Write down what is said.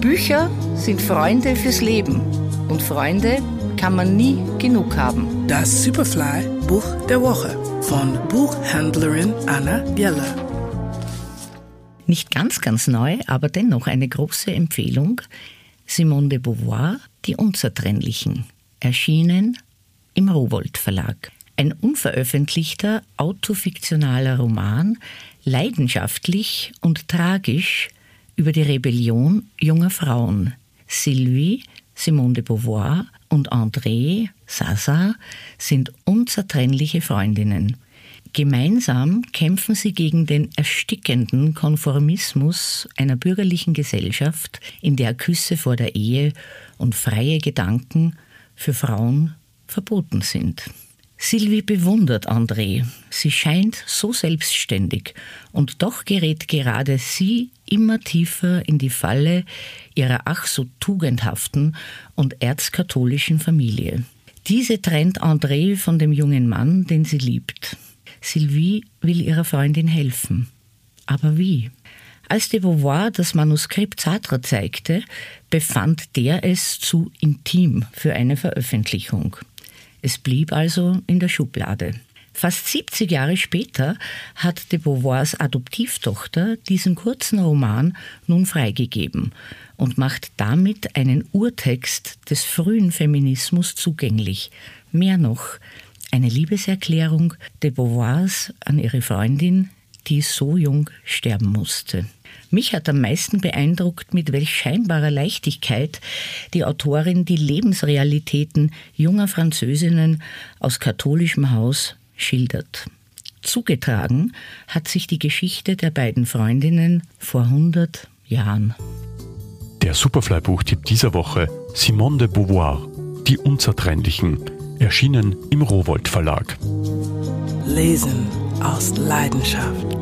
Bücher sind Freunde fürs Leben und Freunde kann man nie genug haben. Das Superfly Buch der Woche von Buchhändlerin Anna Bieler. Nicht ganz, ganz neu, aber dennoch eine große Empfehlung. Simone de Beauvoir, Die Unzertrennlichen, erschienen im Rowold Verlag. Ein unveröffentlichter, autofiktionaler Roman, leidenschaftlich und tragisch über die Rebellion junger Frauen. Sylvie, Simone de Beauvoir und André, Sasa, sind unzertrennliche Freundinnen. Gemeinsam kämpfen sie gegen den erstickenden Konformismus einer bürgerlichen Gesellschaft, in der Küsse vor der Ehe und freie Gedanken für Frauen verboten sind. Sylvie bewundert André. Sie scheint so selbstständig und doch gerät gerade sie immer tiefer in die Falle ihrer ach so tugendhaften und erzkatholischen Familie. Diese trennt André von dem jungen Mann, den sie liebt. Sylvie will ihrer Freundin helfen. Aber wie? Als de Beauvoir das Manuskript Sartre zeigte, befand der es zu intim für eine Veröffentlichung. Es blieb also in der Schublade. Fast 70 Jahre später hat de Beauvoirs Adoptivtochter diesen kurzen Roman nun freigegeben und macht damit einen Urtext des frühen Feminismus zugänglich. Mehr noch, eine Liebeserklärung de Beauvoirs an ihre Freundin, die so jung sterben musste. Mich hat am meisten beeindruckt, mit welch scheinbarer Leichtigkeit die Autorin die Lebensrealitäten junger Französinnen aus katholischem Haus schildert. Zugetragen hat sich die Geschichte der beiden Freundinnen vor 100 Jahren. Der Superfly-Buchtipp dieser Woche Simone de Beauvoir, Die Unzertrennlichen, erschienen im Rowold Verlag. Lesen aus Leidenschaft.